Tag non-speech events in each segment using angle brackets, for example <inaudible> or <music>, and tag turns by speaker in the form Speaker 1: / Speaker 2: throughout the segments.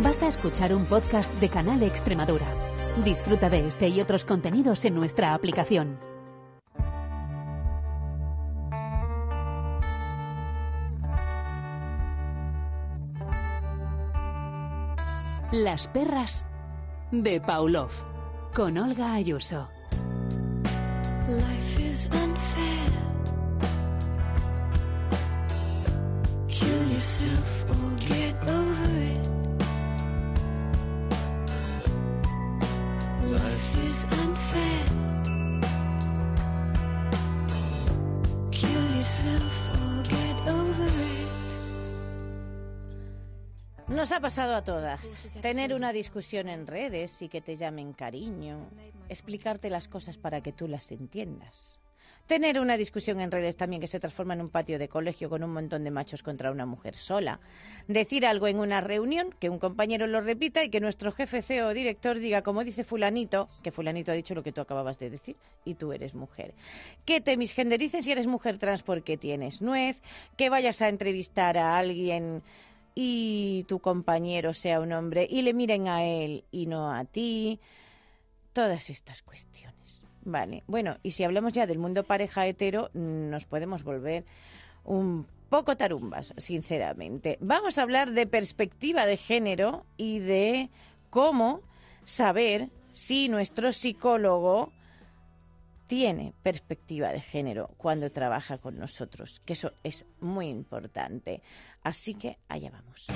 Speaker 1: Vas a escuchar un podcast de Canal Extremadura. Disfruta de este y otros contenidos en nuestra aplicación. Las perras de Pavlov con Olga Ayuso.
Speaker 2: Life is unfair. Kill yourself or
Speaker 3: Nos ha pasado a todas. Tener una discusión en redes y que te llamen cariño. Explicarte las cosas para que tú las entiendas. Tener una discusión en redes también que se transforma en un patio de colegio con un montón de machos contra una mujer sola. Decir algo en una reunión, que un compañero lo repita y que nuestro jefe CEO o director diga, como dice fulanito, que fulanito ha dicho lo que tú acababas de decir y tú eres mujer. Que te misgendericen si eres mujer trans porque tienes nuez. Que vayas a entrevistar a alguien y tu compañero sea un hombre y le miren a él y no a ti. Todas estas cuestiones. Vale, bueno, y si hablamos ya del mundo pareja hetero, nos podemos volver un poco tarumbas, sinceramente. Vamos a hablar de perspectiva de género y de cómo saber si nuestro psicólogo tiene perspectiva de género cuando trabaja con nosotros, que eso es muy importante. Así que allá vamos.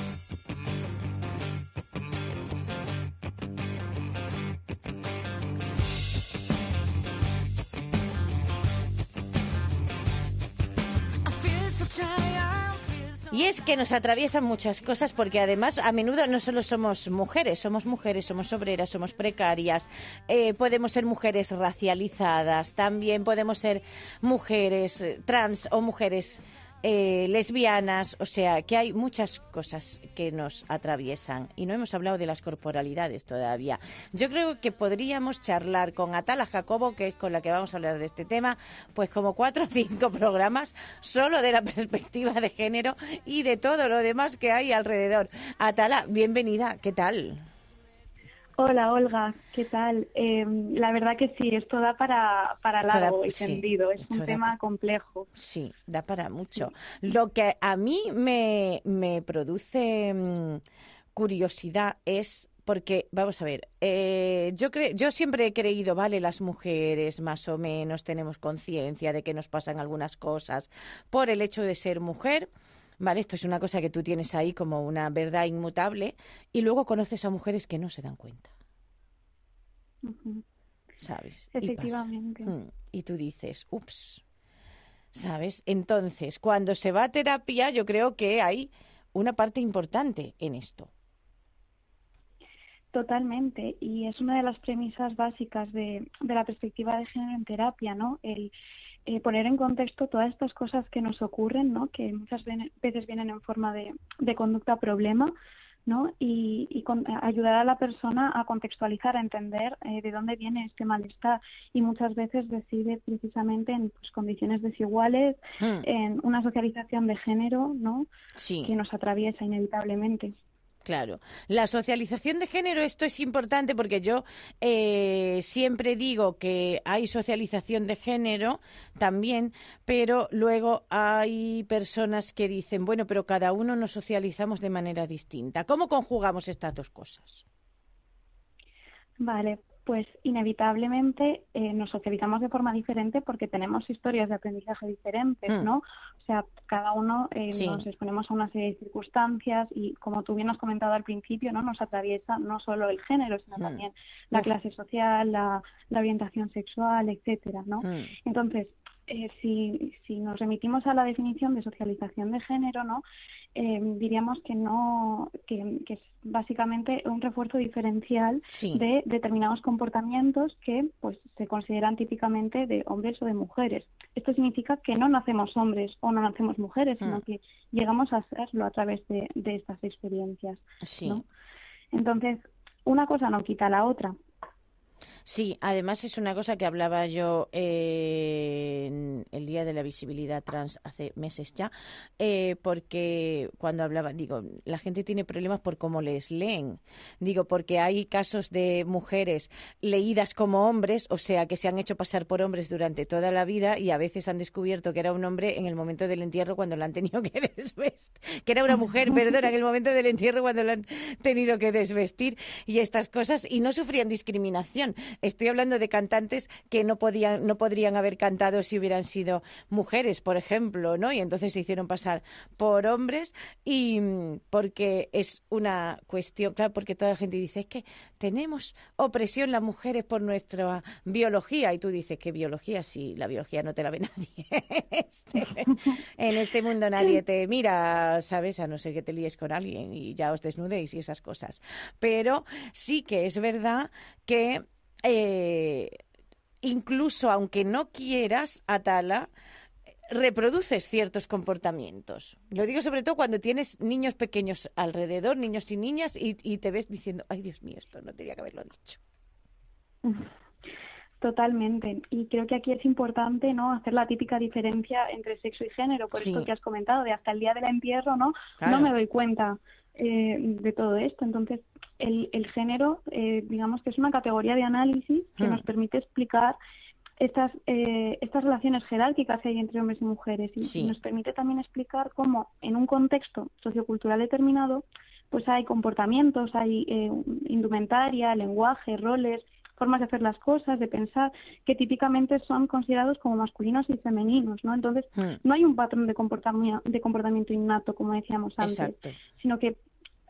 Speaker 3: Y es que nos atraviesan muchas cosas porque además a menudo no solo somos mujeres, somos mujeres, somos obreras, somos precarias, eh, podemos ser mujeres racializadas, también podemos ser mujeres eh, trans o mujeres eh, lesbianas, o sea, que hay muchas cosas que nos atraviesan y no hemos hablado de las corporalidades todavía. Yo creo que podríamos charlar con Atala Jacobo, que es con la que vamos a hablar de este tema, pues como cuatro o cinco programas solo de la <laughs> perspectiva de género y de todo lo demás que hay alrededor. Atala, bienvenida, ¿qué tal?
Speaker 4: Hola Olga, ¿qué tal? Eh, la verdad que sí, esto da para, para largo
Speaker 3: da-
Speaker 4: y
Speaker 3: sí,
Speaker 4: es un tema complejo.
Speaker 3: Sí, da para mucho. Lo que a mí me, me produce mm, curiosidad es porque, vamos a ver, eh, yo, cre- yo siempre he creído, vale, las mujeres más o menos tenemos conciencia de que nos pasan algunas cosas por el hecho de ser mujer. Vale, esto es una cosa que tú tienes ahí como una verdad inmutable y luego conoces a mujeres que no se dan cuenta. ¿sabes? Y pasa.
Speaker 4: Efectivamente.
Speaker 3: Mm, Y tú dices, ups, ¿sabes? Entonces, cuando se va a terapia, yo creo que hay una parte importante en esto.
Speaker 4: Totalmente, y es una de las premisas básicas de, de la perspectiva de género en terapia, ¿no? El eh, poner en contexto todas estas cosas que nos ocurren, ¿no? Que muchas veces vienen en forma de, de conducta problema, ¿no? Y, y con- ayudar a la persona a contextualizar, a entender eh, de dónde viene este malestar. Y muchas veces reside precisamente en pues, condiciones desiguales,
Speaker 3: Mm,
Speaker 4: en una socialización de género, ¿no?
Speaker 3: Sí.
Speaker 4: Que nos atraviesa inevitablemente.
Speaker 3: Claro, la socialización de género, esto es importante porque yo eh, siempre digo que hay socialización de género también, pero luego hay personas que dicen, bueno, pero cada uno nos socializamos de manera distinta. ¿Cómo conjugamos estas dos cosas?
Speaker 4: Vale, pues inevitablemente eh, nos socializamos de forma diferente porque tenemos historias de aprendizaje diferentes,
Speaker 3: Mm.
Speaker 4: ¿no? O sea, cada uno eh,
Speaker 3: Sí.
Speaker 4: nos exponemos a una serie de circunstancias y, como tú bien has comentado al principio, ¿no? Nos atraviesa no solo el género, sino
Speaker 3: Mm.
Speaker 4: también la
Speaker 3: Uf.
Speaker 4: clase social, la, la orientación sexual, etcétera, ¿no?
Speaker 3: Mm,
Speaker 4: Entonces, eh, si, si nos remitimos a la definición de socialización de género, ¿no? Eh, diríamos que no, que, que es básicamente un refuerzo diferencial
Speaker 3: Sí.
Speaker 4: de determinados comportamientos que pues se consideran típicamente de hombres o de mujeres. Esto significa que no nacemos hombres o no nacemos mujeres, sino
Speaker 3: Mm.
Speaker 4: que llegamos a serlo a través de, de estas experiencias.
Speaker 3: Sí.
Speaker 4: ¿no? Entonces, una cosa no quita la otra.
Speaker 3: Sí, además es una cosa que hablaba yo eh, en el Día de la Visibilidad Trans hace meses ya, eh, porque cuando hablaba, digo, la gente tiene problemas por cómo les leen. Digo, porque hay casos de mujeres leídas como hombres, o sea, que se han hecho pasar por hombres durante toda la vida y a veces han descubierto que era un hombre en el momento del entierro cuando la han tenido que <laughs> desvestir, que era una mujer, perdón, en el momento del entierro cuando la han tenido que desvestir y estas cosas, y no sufrían discriminación. Estoy hablando de cantantes que no podían, no podrían haber cantado si hubieran sido mujeres, por ejemplo, ¿no? Y entonces se hicieron pasar por hombres y mm, porque es una cuestión, claro, porque toda la gente dice es que tenemos opresión las mujeres por nuestra biología y tú dices que biología si la biología no te la ve <laughs> nadie. Este, en este mundo nadie te mira, ¿sabes? A no ser que te líes con alguien y ya os desnudéis y esas cosas. Pero sí que es verdad que eh, incluso aunque no quieras, Atala, reproduces ciertos comportamientos. Lo digo sobre todo cuando tienes niños pequeños alrededor, niños y niñas, y, y te ves diciendo, ay Dios mío, esto no tenía que haberlo dicho.
Speaker 4: Totalmente. Y creo que aquí es importante no hacer la típica diferencia entre sexo y género, por
Speaker 3: Sí.
Speaker 4: esto que has comentado, de hasta el día del entierro, ¿no?
Speaker 3: Claro.
Speaker 4: No me doy cuenta eh, de todo esto. Entonces, el, el género, eh, digamos que es una categoría de análisis que nos permite explicar estas, eh, estas relaciones jerárquicas que hay entre hombres y mujeres y,
Speaker 3: Sí.
Speaker 4: y nos permite también explicar cómo en un contexto sociocultural determinado pues hay comportamientos, hay eh, indumentaria, lenguaje, roles, formas de hacer las cosas, de pensar, que típicamente son considerados como masculinos y femeninos, ¿no? Entonces,
Speaker 3: Hmm,
Speaker 4: no hay un patrón de comportamiento, de comportamiento innato, como decíamos antes,
Speaker 3: Exacto.
Speaker 4: sino que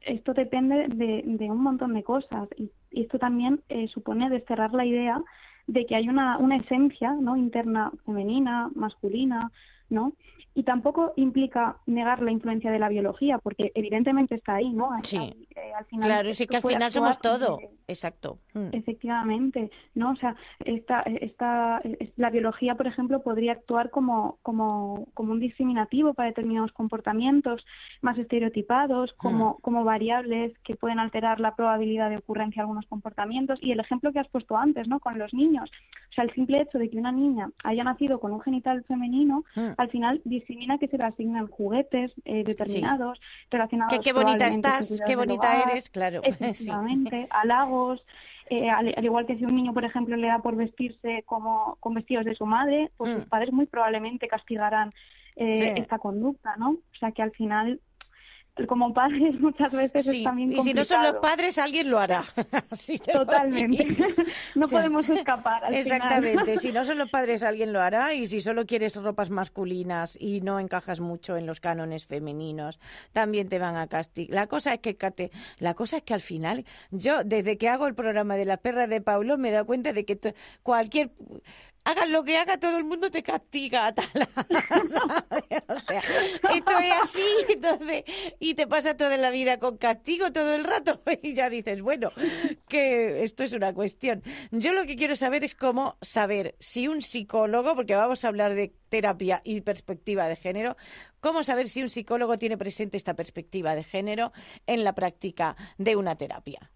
Speaker 4: esto depende de, de un montón de cosas y, y esto también eh, supone desterrar la idea de que hay una, una esencia ¿no? interna femenina, masculina, ¿no? Y tampoco implica negar la influencia de la biología, porque evidentemente está ahí, ¿no?
Speaker 3: Sí.
Speaker 4: eh, al final
Speaker 3: Claro, sí que al final somos todo.
Speaker 4: de-
Speaker 3: Exacto. Hmm.
Speaker 4: Efectivamente, ¿no? O sea, esta, esta, es- la biología, por ejemplo, podría actuar como, como, como un discriminativo para determinados comportamientos más estereotipados, como, como variables que pueden alterar la probabilidad de ocurrencia de algunos comportamientos. Y el ejemplo que has puesto antes, ¿no? Con los niños. O sea, el simple hecho de que una niña haya nacido con un genital femenino,
Speaker 3: Hmm.
Speaker 4: al final que se le asignan juguetes eh, determinados, relacionados
Speaker 3: Que qué bonita estás, qué bonita eres, claro. <laughs> Sí.
Speaker 4: Efectivamente, halagos, eh, al, al igual que si un niño, por ejemplo, le da por vestirse como con vestidos de su madre, pues
Speaker 3: Mm.
Speaker 4: sus padres muy probablemente castigarán eh,
Speaker 3: Sí.
Speaker 4: esta conducta, ¿no? O sea que al final, como padres <laughs> muchas veces
Speaker 3: Sí,
Speaker 4: es también
Speaker 3: y si no son los
Speaker 4: complicado.
Speaker 3: padres, alguien lo hará. <laughs> Así te lo
Speaker 4: Totalmente. <laughs> no
Speaker 3: O sea,
Speaker 4: podemos escapar al
Speaker 3: Exactamente,
Speaker 4: final.
Speaker 3: si no son los padres alguien lo hará y si solo quieres ropas masculinas y no encajas mucho en los cánones femeninos, también te van a castigar. La cosa es que Cate, la cosa es que al final yo desde que hago el programa de la perra de Paulo me he dado cuenta de que cualquier hagas lo que haga todo el mundo te castiga. <laughs> ¿sabes? o sea, esto es así, y te pasa toda la vida con castigo todo el rato <laughs> y ya dices, bueno, que esto es una cuestión. Yo lo que quiero saber es cómo saber si un psicólogo, porque vamos a hablar de terapia y perspectiva de género, cómo saber si un psicólogo tiene presente esta perspectiva de género en la práctica de una terapia.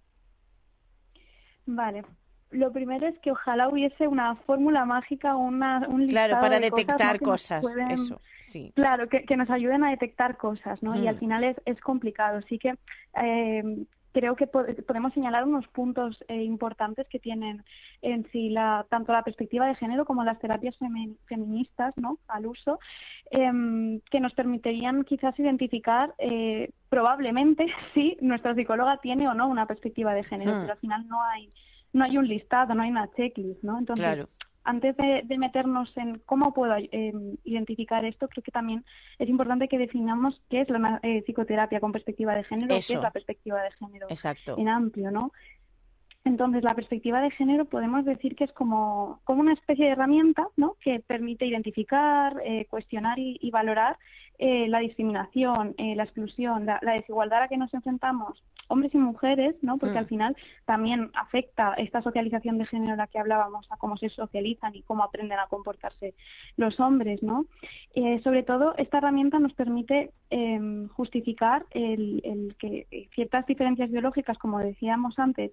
Speaker 4: Vale. Lo primero es que ojalá hubiese una fórmula mágica, una, un listado
Speaker 3: Claro, para
Speaker 4: de cosas, ¿no?
Speaker 3: detectar cosas,
Speaker 4: pueden-
Speaker 3: eso, sí.
Speaker 4: Claro, que, que nos ayuden a detectar cosas, ¿no? Y
Speaker 3: Mm.
Speaker 4: al final es, es complicado. Así que eh, creo que po- podemos señalar unos puntos eh, importantes que tienen en sí la, tanto la perspectiva de género como las terapias femi- feministas, ¿no? Al uso, em, que nos permitirían quizás identificar eh, probablemente <laughs> si nuestra psicóloga tiene o no una perspectiva de género,
Speaker 3: Mm.
Speaker 4: pero al final no hay no hay un listado, no hay una checklist, ¿no? Entonces,
Speaker 3: Claro.
Speaker 4: antes de, de meternos en cómo puedo eh, identificar esto, creo que también es importante que definamos qué es la eh, psicoterapia con perspectiva de género, qué
Speaker 3: Eso.
Speaker 4: es la perspectiva de género
Speaker 3: Exacto.
Speaker 4: en amplio, ¿no? Entonces, la perspectiva de género podemos decir que es como, como una especie de herramienta ¿no? que permite identificar, eh, cuestionar y, y valorar eh, la discriminación, eh, la exclusión, la, la desigualdad a la que nos enfrentamos hombres y mujeres, ¿no? porque
Speaker 3: Mm.
Speaker 4: al final también afecta esta socialización de género de la que hablábamos, a cómo se socializan y cómo aprenden a comportarse los hombres. ¿no? Eh, sobre todo, esta herramienta nos permite eh, justificar el, el que ciertas diferencias biológicas, como decíamos antes,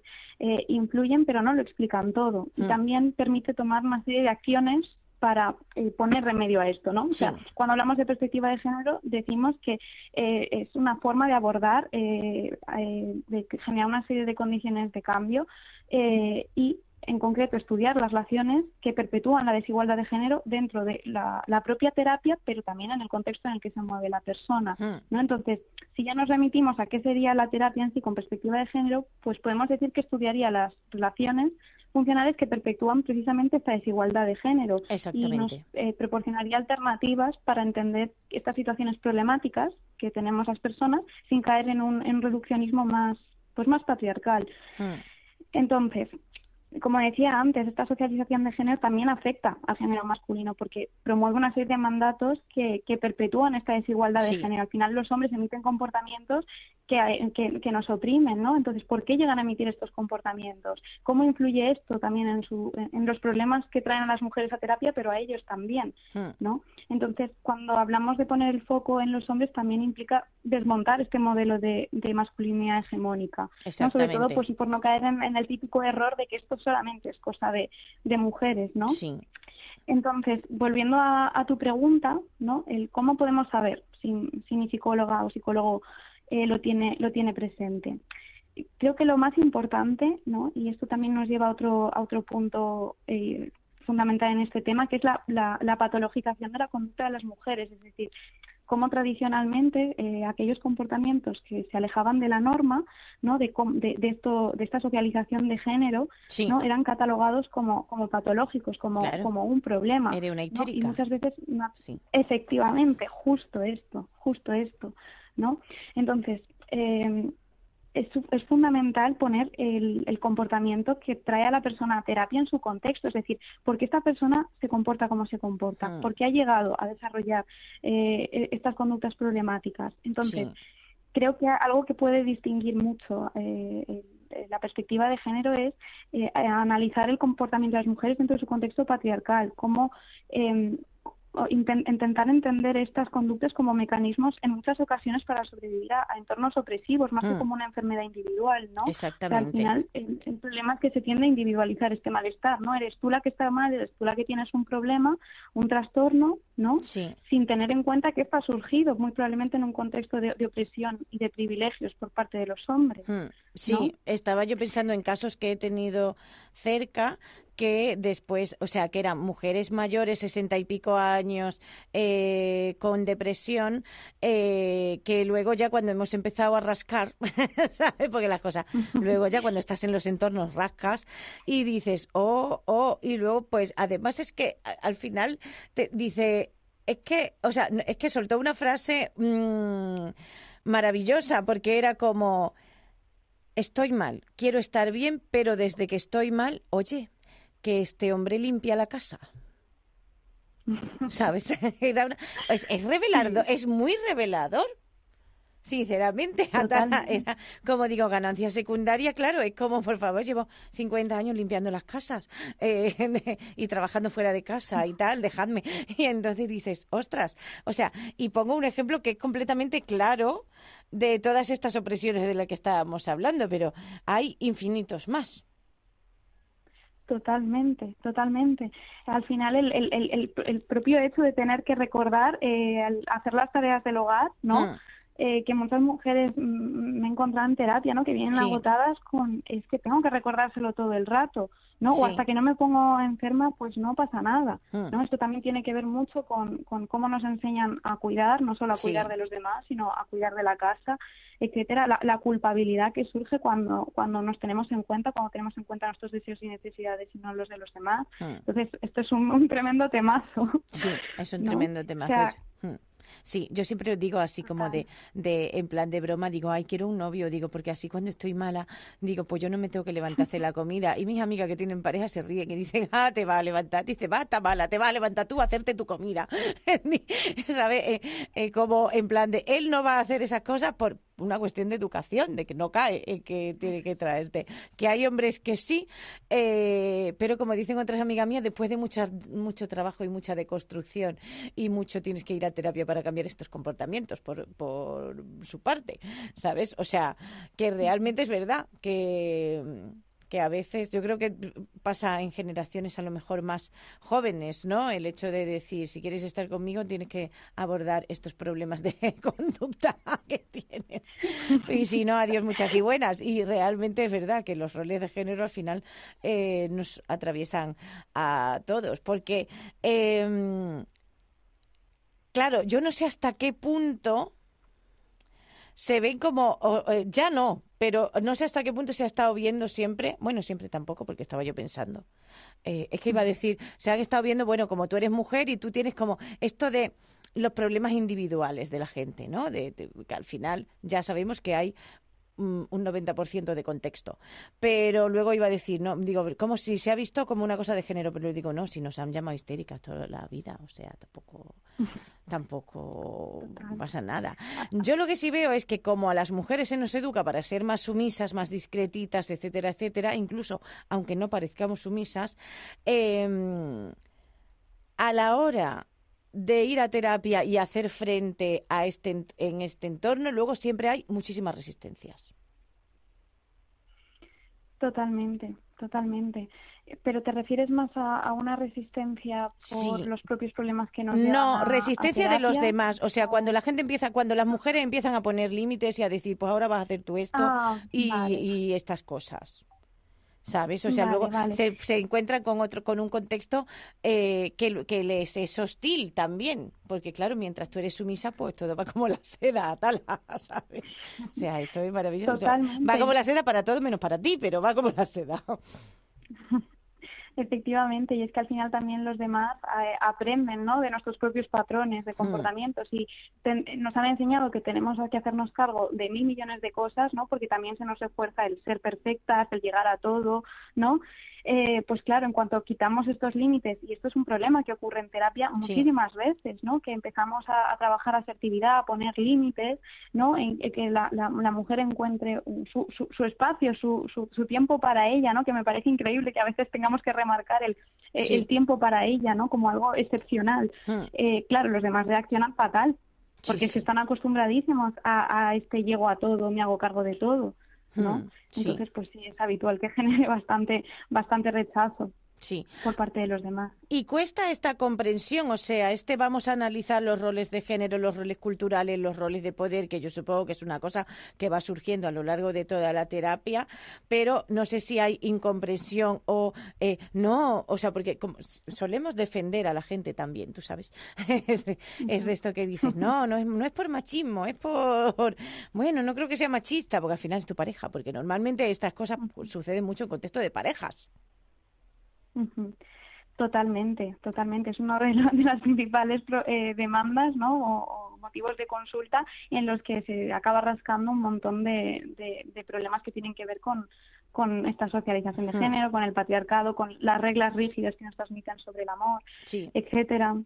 Speaker 4: influyen, pero no lo explican todo. Y
Speaker 3: Mm.
Speaker 4: también permite tomar una serie de acciones para eh, poner remedio a esto, ¿no? O sea, cuando hablamos de perspectiva de género, decimos que eh, es una forma de abordar, eh, eh, de generar una serie de condiciones de cambio eh, y, en concreto, estudiar las relaciones que perpetúan la desigualdad de género dentro de la, la propia terapia, pero también en el contexto en el que se mueve la persona.
Speaker 3: Mm.
Speaker 4: ¿no? Entonces, si ya nos remitimos a qué sería la terapia en sí con perspectiva de género, pues podemos decir que estudiaría las relaciones funcionales que perpetúan precisamente esta desigualdad de género y nos eh, proporcionaría alternativas para entender estas situaciones problemáticas que tenemos las personas sin caer en un, en un reduccionismo más pues más patriarcal.
Speaker 3: Mm.
Speaker 4: Entonces, como decía antes, esta socialización de género también afecta al género masculino porque promueve una serie de mandatos que, que perpetúan esta desigualdad
Speaker 3: Sí.
Speaker 4: de género. Al final los hombres emiten comportamientos que, que, que nos oprimen, ¿no? Entonces, ¿por qué llegan a emitir estos comportamientos? ¿Cómo influye esto también en, su, en los problemas que traen a las mujeres a terapia, pero a ellos también?
Speaker 3: Mm.
Speaker 4: ¿no? Entonces, cuando hablamos de poner el foco en los hombres, también implica desmontar este modelo de, de masculinidad hegemónica. ¿no? Sobre todo, pues por no caer en, en el típico error de que esto solamente es cosa de, de mujeres, ¿no?
Speaker 3: Sí.
Speaker 4: Entonces, volviendo a, a tu pregunta, ¿no? El cómo podemos saber si, si mi psicóloga o psicólogo eh, lo tiene lo tiene presente. Creo que lo más importante, ¿no? Y esto también nos lleva a otro a otro punto eh, fundamental en este tema, que es la, la, la patologización de la conducta de las mujeres, es decir, cómo tradicionalmente eh, aquellos comportamientos que se alejaban de la norma, ¿no? De, de, de esto, de esta socialización de género,
Speaker 3: Sí.
Speaker 4: ¿no? Eran catalogados como, como patológicos, como,
Speaker 3: Claro.
Speaker 4: como un problema.
Speaker 3: Era una
Speaker 4: ¿no? Y muchas veces,
Speaker 3: Sí.
Speaker 4: efectivamente, justo esto, justo esto, ¿no? Entonces, eh, es, es fundamental poner el, el comportamiento que trae a la persona a terapia en su contexto, es decir, por qué esta persona se comporta como se comporta,
Speaker 3: Mm.
Speaker 4: por qué ha llegado a desarrollar eh, e- estas conductas problemáticas. Entonces,
Speaker 3: Sí.
Speaker 4: creo que algo que puede distinguir mucho eh, la perspectiva de género es eh, analizar el comportamiento de las mujeres dentro de su contexto patriarcal, cómo eh, inten- intentar entender estas conductas como mecanismos en muchas ocasiones para sobrevivir a, a entornos opresivos, más que
Speaker 3: Mm.
Speaker 4: como una enfermedad individual, ¿no? O sea, al
Speaker 3: Exactamente.
Speaker 4: final, el, el problema es que se tiende a individualizar este malestar, ¿no? Eres tú la que está mal, eres tú la que tienes un problema, un trastorno, ¿no?
Speaker 3: Sí.
Speaker 4: sin tener en cuenta que esto ha surgido muy probablemente en un contexto de, de opresión y de privilegios por parte de los hombres.
Speaker 3: Mm, Sí,
Speaker 4: ¿no?
Speaker 3: estaba yo pensando en casos que he tenido cerca que después, o sea, que eran mujeres mayores, sesenta y pico años, eh, con depresión, eh, que luego ya cuando hemos empezado a rascar, <laughs> ¿sabes? Porque las cosas, <laughs> luego ya cuando estás en los entornos rascas y dices, oh, oh, y luego pues además es que al final te dice, es que, o sea, es que soltó una frase mm, maravillosa porque era como estoy mal, quiero estar bien, pero desde que estoy mal, oye, que este hombre limpia la casa. ¿Sabes? <laughs> Era una- es, es revelador, es muy revelador. Sinceramente, <laughs> era como digo, ganancia secundaria, claro, es como, por favor, llevo 50 años limpiando las casas eh, <laughs> y trabajando fuera de casa y tal, dejadme. Y entonces dices, ostras, o sea, y pongo un ejemplo que es completamente claro de todas estas opresiones de las que estábamos hablando, pero hay infinitos más.
Speaker 4: Totalmente, totalmente. Al final, el, el, el, el- propio hecho de tener que recordar eh, al hacer las tareas del hogar, ¿no?
Speaker 3: Mm.
Speaker 4: Eh, que muchas mujeres mm, me he encontrado en terapia, ¿no? Que vienen
Speaker 3: Sí.
Speaker 4: agotadas con, es que tengo que recordárselo todo el rato, ¿no?
Speaker 3: Sí.
Speaker 4: O hasta que no me pongo enferma, pues no pasa nada,
Speaker 3: Mm.
Speaker 4: ¿no? Esto también tiene que ver mucho con, con cómo nos enseñan a cuidar, no solo a
Speaker 3: Sí.
Speaker 4: cuidar de los demás, sino a cuidar de la casa, etcétera. La, la culpabilidad que surge cuando, cuando nos tenemos en cuenta, cuando tenemos en cuenta nuestros deseos y necesidades y no los de los demás.
Speaker 3: Mm.
Speaker 4: Entonces, esto es un, un tremendo temazo.
Speaker 3: Sí, es un
Speaker 4: ¿no?
Speaker 3: tremendo tema.
Speaker 4: O sea,
Speaker 3: Mm. Sí, yo siempre digo así como de, de, en plan de broma, digo, ay, quiero un novio, digo, porque así cuando estoy mala, digo, pues yo no me tengo que levantar a hacer la <laughs> comida. Y mis amigas que tienen pareja se ríen y dicen, ah, te va a levantar. Dice, va, está mala, te va a levantar tú a hacerte tu comida. <laughs> ¿Sabes? Eh, eh, como en plan de, él no va a hacer esas cosas por una cuestión de educación, de que no cae, eh, que tiene que traerte. Que hay hombres que sí, eh, pero como dicen otras amigas mías, después de mucha, mucho trabajo y mucha deconstrucción y mucho tienes que ir a terapia para cambiar estos comportamientos por, por su parte, ¿sabes? O sea, que realmente es verdad que, que a veces yo creo que pasa en generaciones a lo mejor más jóvenes, ¿no? El hecho de decir, si quieres estar conmigo, tienes que abordar estos problemas de <laughs> conducta que tienes. Y si no, adiós muchas y buenas. Y realmente es verdad que los roles de género al final eh, nos atraviesan a todos, porque, em, claro, yo no sé hasta qué punto se ven como, eh, ya no, pero no sé hasta qué punto se ha estado viendo siempre, bueno, siempre tampoco, porque estaba yo pensando. Eh, es que iba a decir, se han estado viendo, bueno, como tú eres mujer y tú tienes como esto de los problemas individuales de la gente, ¿no? De, que al final ya sabemos que hay un 90% de contexto. Pero luego iba a decir, no, digo, como si se ha visto como una cosa de género, pero digo, no, si nos han llamado histéricas toda la vida, o sea, tampoco <laughs> tampoco pasa nada. Yo lo que sí veo es que como a las mujeres se nos educa para ser más sumisas, más discretitas, etcétera, etcétera, incluso aunque no parezcamos sumisas, eh, a la hora de ir a terapia y hacer frente a este en- este entorno, luego siempre hay muchísimas resistencias.
Speaker 4: Totalmente, totalmente. Pero te refieres más a, a una resistencia por
Speaker 3: Sí.
Speaker 4: los propios problemas que nos
Speaker 3: No,
Speaker 4: a- a
Speaker 3: resistencia de los demás. O sea, cuando la gente empieza, cuando las mujeres empiezan a poner límites y a decir, pues ahora vas a hacer tú esto
Speaker 4: Ah,
Speaker 3: y,
Speaker 4: vale.
Speaker 3: y estas cosas. ¿Sabes? O sea,
Speaker 4: Vale,
Speaker 3: luego
Speaker 4: vale.
Speaker 3: Se, se encuentran con otro, con un contexto eh, que, que les es hostil también. Porque claro, mientras tú eres sumisa, pues todo va como la seda, tal, <laughs> ¿sabes? O sea, esto es maravilloso. Va como la seda para todo menos para ti, pero va como la seda. <laughs>
Speaker 4: Efectivamente, y es que al final también los demás eh, aprenden ¿no? de nuestros propios patrones de comportamientos y ten- nos han enseñado que tenemos que hacernos cargo de mil millones de cosas, ¿no? porque también se nos esfuerza el ser perfectas, el llegar a todo, ¿no? Eh, pues claro, en cuanto quitamos estos límites, y esto es un problema que ocurre en terapia
Speaker 3: Sí.
Speaker 4: muchísimas veces, ¿no? que empezamos a, a trabajar asertividad, a poner límites, ¿no? en, en que la, la- la mujer encuentre su, su, su espacio, su, su, su tiempo para ella, ¿no? que me parece increíble que a veces tengamos que remarcar el, eh,
Speaker 3: Sí.
Speaker 4: el tiempo para ella ¿no? como algo excepcional.
Speaker 3: Mm.
Speaker 4: Eh, claro, los demás reaccionan fatal, porque
Speaker 3: sí.
Speaker 4: que están acostumbradísimos a, a este llego a todo, me hago cargo de todo. ¿no?
Speaker 3: Mm, sí.
Speaker 4: Entonces, pues sí, es habitual que <laughs> genere bastante, bastante rechazo
Speaker 3: Sí.
Speaker 4: por parte de los demás.
Speaker 3: Y cuesta esta comprensión, o sea, este vamos a analizar los roles de género, los roles culturales, los roles de poder, que yo supongo que es una cosa que va surgiendo a lo largo de toda la terapia, pero no sé si hay incomprensión o eh, no, o sea, porque como solemos defender a la gente también, tú sabes, <laughs> es, de, es de esto que dices, no, no es, no es por machismo, es por, bueno, no creo que sea machista, porque al final es tu pareja, porque normalmente estas cosas suceden mucho en contexto de parejas.
Speaker 4: Totalmente, totalmente. Es una de, la- de las principales eh, demandas, ¿no? O, o motivos de consulta en los que se acaba rascando un montón de, de- de problemas que tienen que ver con, con esta socialización de género, con el patriarcado, con las reglas rígidas que nos transmiten sobre el amor,
Speaker 3: Sí.
Speaker 4: etcétera.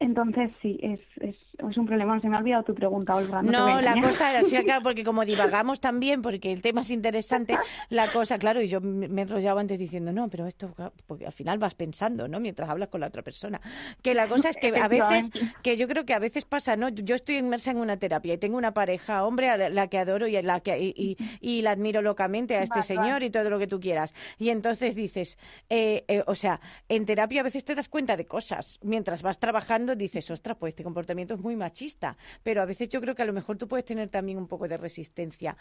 Speaker 4: Entonces, sí, es, es, es un problema. Se me ha olvidado tu pregunta, Olga. No,
Speaker 3: la cosa era así <laughs> acá, porque como divagamos también, porque el tema es interesante, la cosa, claro, y yo me he enrollado antes diciendo, no, pero esto, porque al final vas pensando, ¿no? Mientras hablas con la otra persona. Que la cosa es que a veces, que yo creo que a veces pasa, ¿no? Yo estoy inmersa en una terapia y tengo una pareja, hombre, a la, la que adoro y, a la que, y, y- y la admiro locamente a este
Speaker 4: Vale,
Speaker 3: señor
Speaker 4: vale.
Speaker 3: y todo lo que tú quieras. Y entonces dices, eh, eh, o sea, en terapia a veces te das cuenta de cosas. Mientras vas trabajando dices, ostras, pues este comportamiento es muy machista. Pero a veces yo creo que a lo mejor tú puedes tener también un poco de resistencia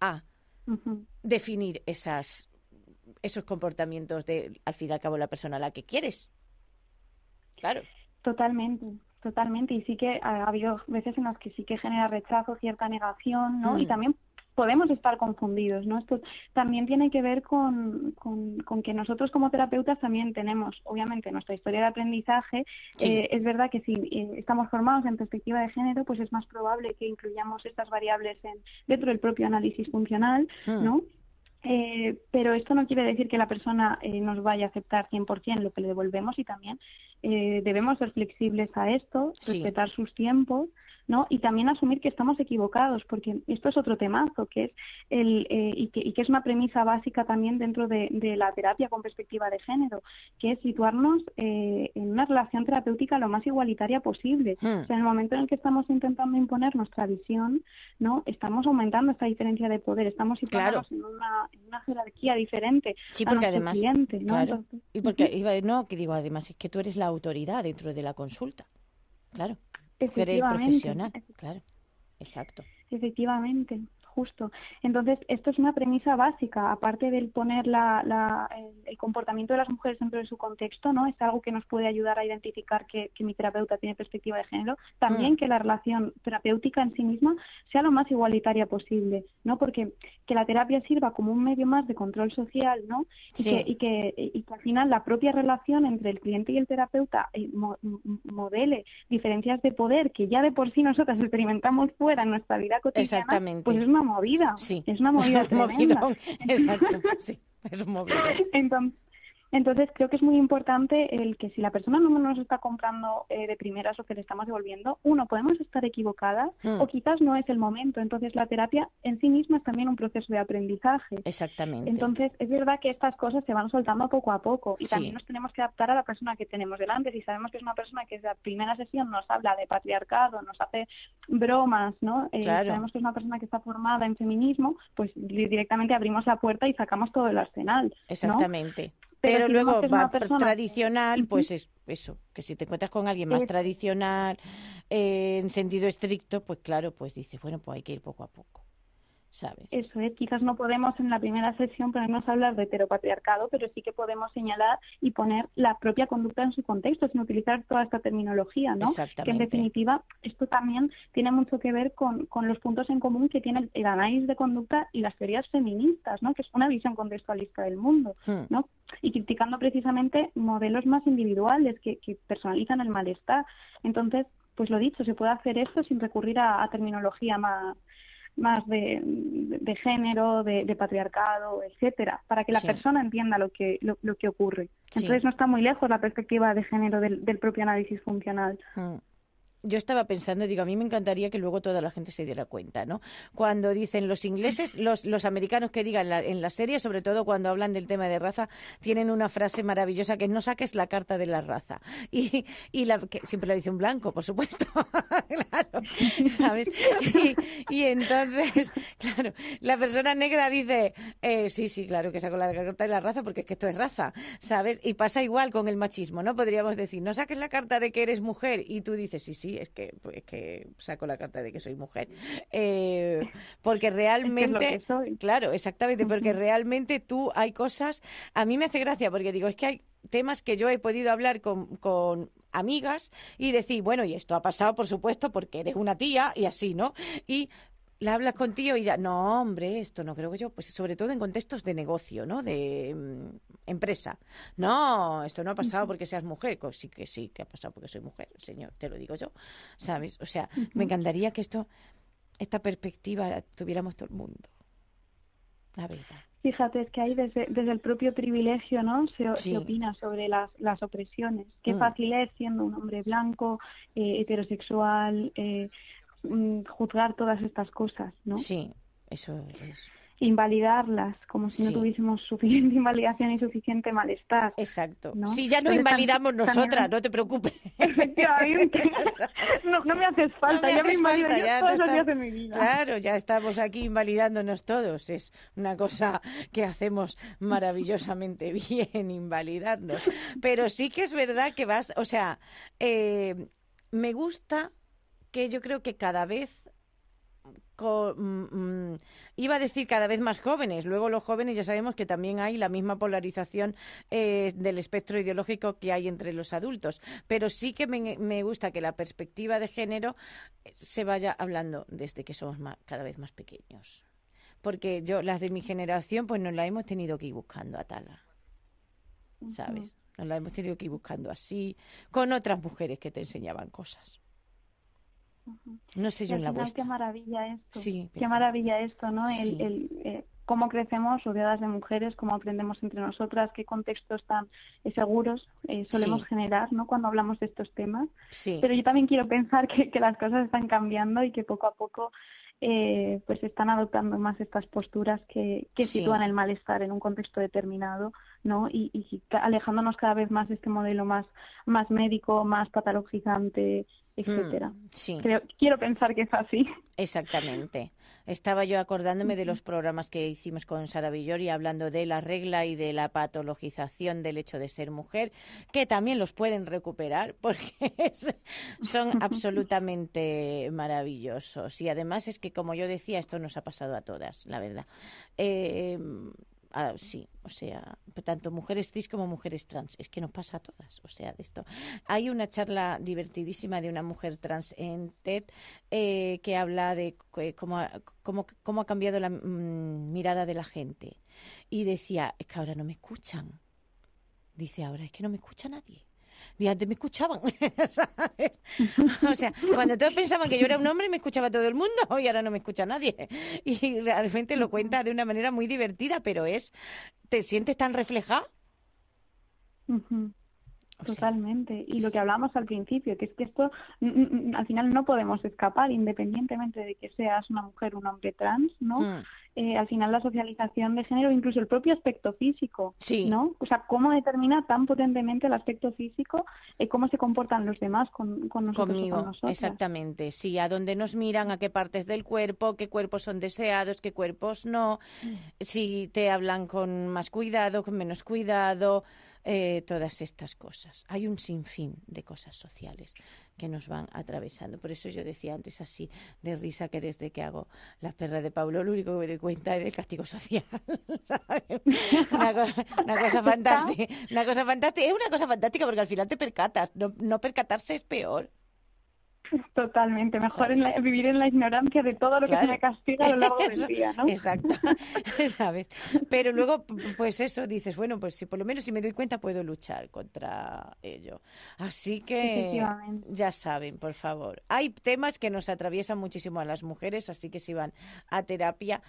Speaker 3: a definir esas, esos comportamientos de, al fin y al cabo, la persona a la que quieres. Claro.
Speaker 4: Totalmente, totalmente. Y sí que ha habido veces en las que sí que genera rechazo, cierta negación, ¿no? Y
Speaker 3: Mm.
Speaker 4: también podemos estar confundidos, ¿no? Esto también tiene que ver con, con, con que nosotros como terapeutas también tenemos, obviamente, nuestra historia de aprendizaje.
Speaker 3: Sí.
Speaker 4: Eh, es verdad que si eh, estamos formados en perspectiva de género, pues es más probable que incluyamos estas variables en, dentro del propio análisis funcional,
Speaker 3: Mm.
Speaker 4: ¿no? Eh, pero esto no quiere decir que la persona eh, nos vaya a aceptar 100% lo que le devolvemos y también eh, debemos ser flexibles a esto,
Speaker 3: Sí.
Speaker 4: respetar sus tiempos, ¿no? Y también asumir que estamos equivocados, porque esto es otro temazo, que es el, eh, y, que, y, que, es una premisa básica también dentro de, de, la terapia con perspectiva de género, que es situarnos eh, en una relación terapéutica lo más igualitaria posible.
Speaker 3: Hmm.
Speaker 4: O sea, en el momento en el que estamos intentando imponer nuestra visión, ¿no? Estamos aumentando esta diferencia de poder, estamos situándonos
Speaker 3: Claro.
Speaker 4: en, una, en una jerarquía diferente
Speaker 3: Sí,
Speaker 4: a
Speaker 3: porque además,
Speaker 4: cliente, ¿no?
Speaker 3: claro,
Speaker 4: Entonces,
Speaker 3: y porque iba, no, que digo, además es que tú eres la autoridad dentro de la consulta, claro,
Speaker 4: Efectivamente,
Speaker 3: profesional, claro, exacto,
Speaker 4: Efectivamente, justo. Entonces, esto es una premisa básica, aparte del poner la, la- el, el comportamiento de las mujeres dentro de su contexto, ¿no? Es algo que nos puede ayudar a identificar que, que mi terapeuta tiene perspectiva de género. También
Speaker 3: Mm.
Speaker 4: que la relación terapéutica en sí misma sea lo más igualitaria posible, ¿no? Porque que la terapia sirva como un medio más de control social, ¿no? Y,
Speaker 3: Sí.
Speaker 4: que, y, que, y que al final la propia relación entre el cliente y el terapeuta eh, mo- modele diferencias de poder que ya de por sí nosotras experimentamos fuera en nuestra vida cotidiana,
Speaker 3: Exactamente.
Speaker 4: pues es una movida.
Speaker 3: sí,
Speaker 4: Es una movida <laughs>
Speaker 3: un
Speaker 4: tremenda.
Speaker 3: exacto, sí, es un movidón, <laughs>
Speaker 4: Entonces, entonces creo que es muy importante el que si la persona no nos está comprando eh, de primeras lo que le estamos devolviendo, uno, podemos estar equivocadas
Speaker 3: Mm.
Speaker 4: o quizás no es el momento. Entonces la terapia en sí misma es también un proceso de aprendizaje.
Speaker 3: exactamente,
Speaker 4: Entonces, es verdad que estas cosas se van soltando poco a poco y
Speaker 3: Sí.
Speaker 4: también nos tenemos que adaptar a la persona que tenemos delante. Si sabemos que es una persona que desde la primera sesión nos habla de patriarcado, nos hace bromas, ¿no? Eh,
Speaker 3: Claro.
Speaker 4: Sabemos que es una persona que está formada en feminismo, pues di- directamente abrimos la puerta y sacamos todo el arsenal. ¿no? Pero
Speaker 3: Pero
Speaker 4: si
Speaker 3: luego va
Speaker 4: persona
Speaker 3: tradicional, pues es eso, que si te encuentras con alguien más
Speaker 4: Es-
Speaker 3: tradicional, eh, en sentido estricto, pues claro, pues dices, bueno, pues hay que ir poco a poco, ¿sabes?
Speaker 4: Eso es, quizás no podemos en la primera sesión ponernos a hablar de heteropatriarcado, pero sí que podemos señalar y poner la propia conducta en su contexto, sin utilizar toda esta terminología, ¿no? Que en
Speaker 3: Exactamente.
Speaker 4: definitiva esto también tiene mucho que ver con, con los puntos en común que tiene el, el análisis de conducta y las teorías feministas, ¿no? Que es una visión contextualista del mundo,
Speaker 3: Hmm.
Speaker 4: ¿no? Y criticando precisamente modelos más individuales que, que personalizan el malestar. Entonces, pues lo dicho, se puede hacer esto sin recurrir a, a terminología más más de, de, de género, de, de patriarcado, etcétera, para que la
Speaker 3: Sí.
Speaker 4: persona entienda lo que lo, lo que ocurre.
Speaker 3: Sí.
Speaker 4: Entonces no está muy lejos la perspectiva de género del, del propio análisis funcional.
Speaker 3: Mm. Yo estaba pensando, digo, a mí me encantaría que luego toda la gente se diera cuenta, ¿no? Cuando dicen los ingleses, los, los americanos que digan la- en la serie, sobre todo cuando hablan del tema de raza, tienen una frase maravillosa que es no saques la carta de la raza. <laughs> Y, y la, que siempre lo dice un blanco, por supuesto. <laughs> claro, ¿sabes? Y, entonces, <laughs> claro, la persona negra dice, eh, sí, sí, claro que saco la carta de la raza porque es que esto es raza, ¿sabes? Y pasa igual con el machismo, ¿no? Podríamos decir, no saques la carta de que eres mujer y tú dices, sí, sí, es que, pues, es que saco la carta de que soy mujer. Eh, porque <laughs> realmente...
Speaker 4: que.
Speaker 3: Claro, exactamente, porque <laughs> realmente tú hay cosas, a mí me hace gracia porque digo, es que hay temas que yo he podido hablar con, con amigas y decir, bueno, y esto ha pasado, por supuesto, porque eres una tía y así, ¿no? Y la hablas con tío y ya, no, hombre, esto no creo que yo, pues sobre todo en contextos de negocio, ¿no? De mm, empresa. No, esto no ha pasado porque seas mujer. Sí que sí, que ha pasado porque soy mujer, señor, te lo digo yo, ¿sabes? O sea, me encantaría que esto, esta perspectiva la tuviéramos todo el mundo. La verdad.
Speaker 4: Fíjate, es que ahí desde, desde el propio privilegio, ¿no? Se, o-
Speaker 3: Sí.
Speaker 4: se opina sobre las, las opresiones. Qué
Speaker 3: Mm.
Speaker 4: fácil es siendo un hombre blanco, eh, heterosexual, eh, mm, juzgar todas estas cosas, ¿no?
Speaker 3: Sí, eso es.
Speaker 4: Invalidarlas como si no tuviésemos suficiente <laughs> invalidación y suficiente malestar.
Speaker 3: Exacto.
Speaker 4: ¿no?
Speaker 3: Si ya no
Speaker 4: Entonces,
Speaker 3: invalidamos nosotras,
Speaker 4: también-
Speaker 3: no te preocupes. <laughs>
Speaker 4: Efectivamente. <laughs> no, no me haces falta,
Speaker 3: me
Speaker 4: ya me invalido
Speaker 3: falta,
Speaker 4: yo
Speaker 3: ya
Speaker 4: todos
Speaker 3: tú
Speaker 4: los
Speaker 3: estás-
Speaker 4: días de mi vida.
Speaker 3: Claro, ya estamos aquí invalidándonos todos. Es una cosa que hacemos maravillosamente bien, invalidarnos. Pero sí que es verdad que vas, o sea, eh, me gusta que yo creo que cada vez mm, mm, iba a decir cada vez más jóvenes. Luego los jóvenes ya sabemos que también hay la misma polarización eh, del espectro ideológico que hay entre los adultos. Pero sí que me, me gusta que la perspectiva de género eh, se vaya hablando desde que somos más- cada vez más pequeños. Porque yo, las de mi generación, pues nos la hemos tenido que ir buscando a tala, ¿sabes? Nos la hemos tenido que ir buscando así, con otras mujeres que te enseñaban cosas. No sé yo en la
Speaker 4: final,
Speaker 3: vuestra.
Speaker 4: Qué maravilla esto.
Speaker 3: Sí,
Speaker 4: Qué maravilla esto, ¿no? El, el, eh, cómo crecemos rodeadas de mujeres, cómo aprendemos entre nosotras, qué contextos tan eh, seguros eh, solemos
Speaker 3: Sí.
Speaker 4: generar ¿no? cuando hablamos de estos temas.
Speaker 3: Sí.
Speaker 4: Pero yo también quiero pensar que, que las cosas están cambiando y que poco a poco eh, pues están adoptando más estas posturas que, que
Speaker 3: Sí.
Speaker 4: sitúan el malestar en un contexto determinado, ¿no? Y, y alejándonos cada vez más de este modelo más, más médico, más patologizante, etcétera.
Speaker 3: Mm, sí.
Speaker 4: Creo, quiero pensar que es así.
Speaker 3: Exactamente. Estaba yo acordándome de los programas que hicimos con Sara Villori hablando de la regla y de la patologización del hecho de ser mujer, que también los pueden recuperar <laughs> porque es- son <laughs> absolutamente maravillosos. Y además es que, como yo decía, esto nos ha pasado a todas, la verdad. Eh, ah, sí, o sea, tanto mujeres cis como mujeres trans, es que nos pasa a todas, o sea, de esto. Hay una charla divertidísima de una mujer trans en TED eh, que habla de cómo, ha- cómo, cómo ha cambiado la mm, mirada de la gente. Y decía, es que ahora no me escuchan. Dice ahora, es que no me escucha nadie. Y antes me escuchaban. <laughs> O sea, cuando todos pensaban que yo era un hombre me escuchaba todo el mundo <laughs> y ahora no me escucha nadie. Y realmente lo cuenta de una manera muy divertida, pero es, ¿te sientes tan reflejada?
Speaker 4: Ujú.
Speaker 3: O sea,
Speaker 4: Totalmente. Y lo que hablábamos al principio, que es que esto mm, mm, al final no podemos escapar, independientemente de que seas una mujer o un hombre trans, ¿no?
Speaker 3: mm,
Speaker 4: Eh, al final la socialización de género, incluso el propio aspecto físico,
Speaker 3: Sí.
Speaker 4: ¿no? O sea, cómo determina tan potentemente el aspecto físico y cómo se comportan los demás con, con nosotros o
Speaker 3: Conmigo,
Speaker 4: con
Speaker 3: exactamente. Sí, a dónde nos miran, a qué partes del cuerpo, qué cuerpos son deseados, qué cuerpos no, si te hablan con más cuidado, con menos cuidado, eh, todas estas cosas. Hay un sinfín de cosas sociales que nos van atravesando. Por eso yo decía antes así de risa que desde que hago la perra de Pablo, lo único que me doy cuenta es del castigo social. <laughs> Una, co- una cosa fantástica. Una cosa fantástica. Es una cosa fantástica porque al final te percatas. No, no percatarse es peor.
Speaker 4: Totalmente. Mejor
Speaker 3: ¿Sabes?
Speaker 4: en la- vivir en la ignorancia de todo lo que se me castiga a lo largo del <laughs> día, ¿no?
Speaker 3: Exacto, <laughs> ¿sabes? Pero luego, pues eso, dices, bueno, pues si por lo menos si me doy cuenta puedo luchar contra ello. Así que ya saben, por favor. Hay temas que nos atraviesan muchísimo a las mujeres, así que si van a terapia,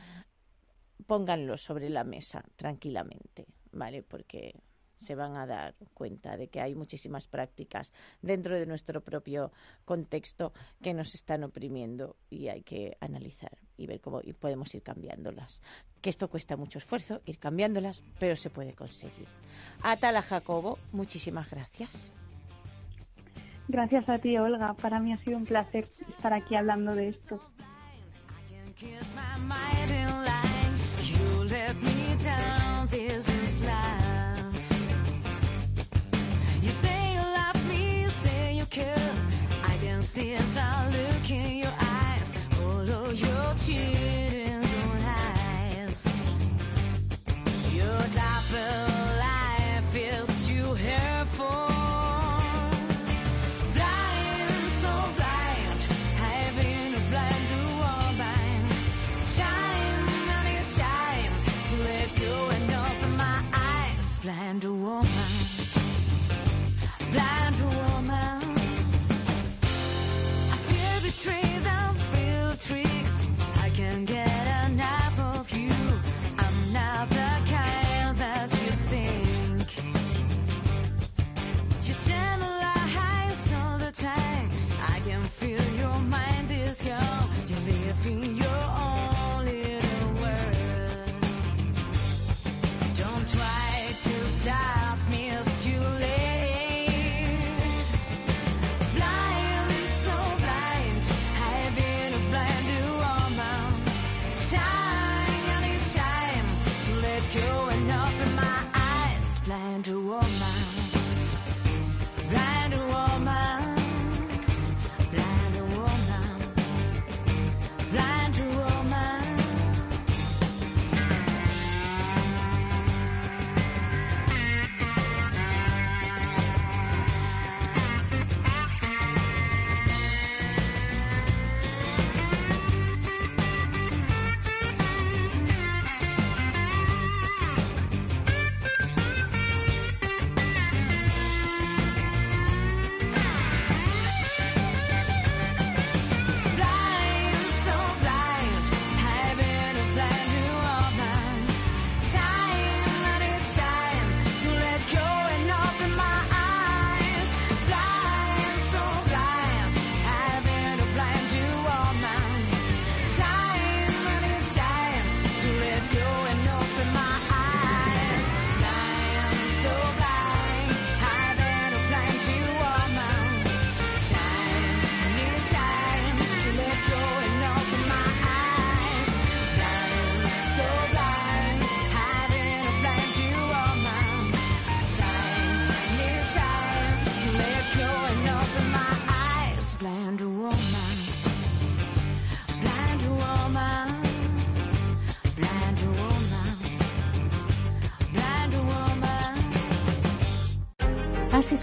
Speaker 3: pónganlos sobre la mesa tranquilamente, ¿vale? Porque se van a dar cuenta de que hay muchísimas prácticas dentro de nuestro propio contexto que nos están oprimiendo y hay que analizar y ver cómo y podemos ir cambiándolas. Que esto cuesta mucho esfuerzo, ir cambiándolas, pero se puede conseguir. Atala Jacobo, muchísimas gracias.
Speaker 4: Gracias a ti, Olga. Para mí ha sido un placer estar aquí hablando de esto.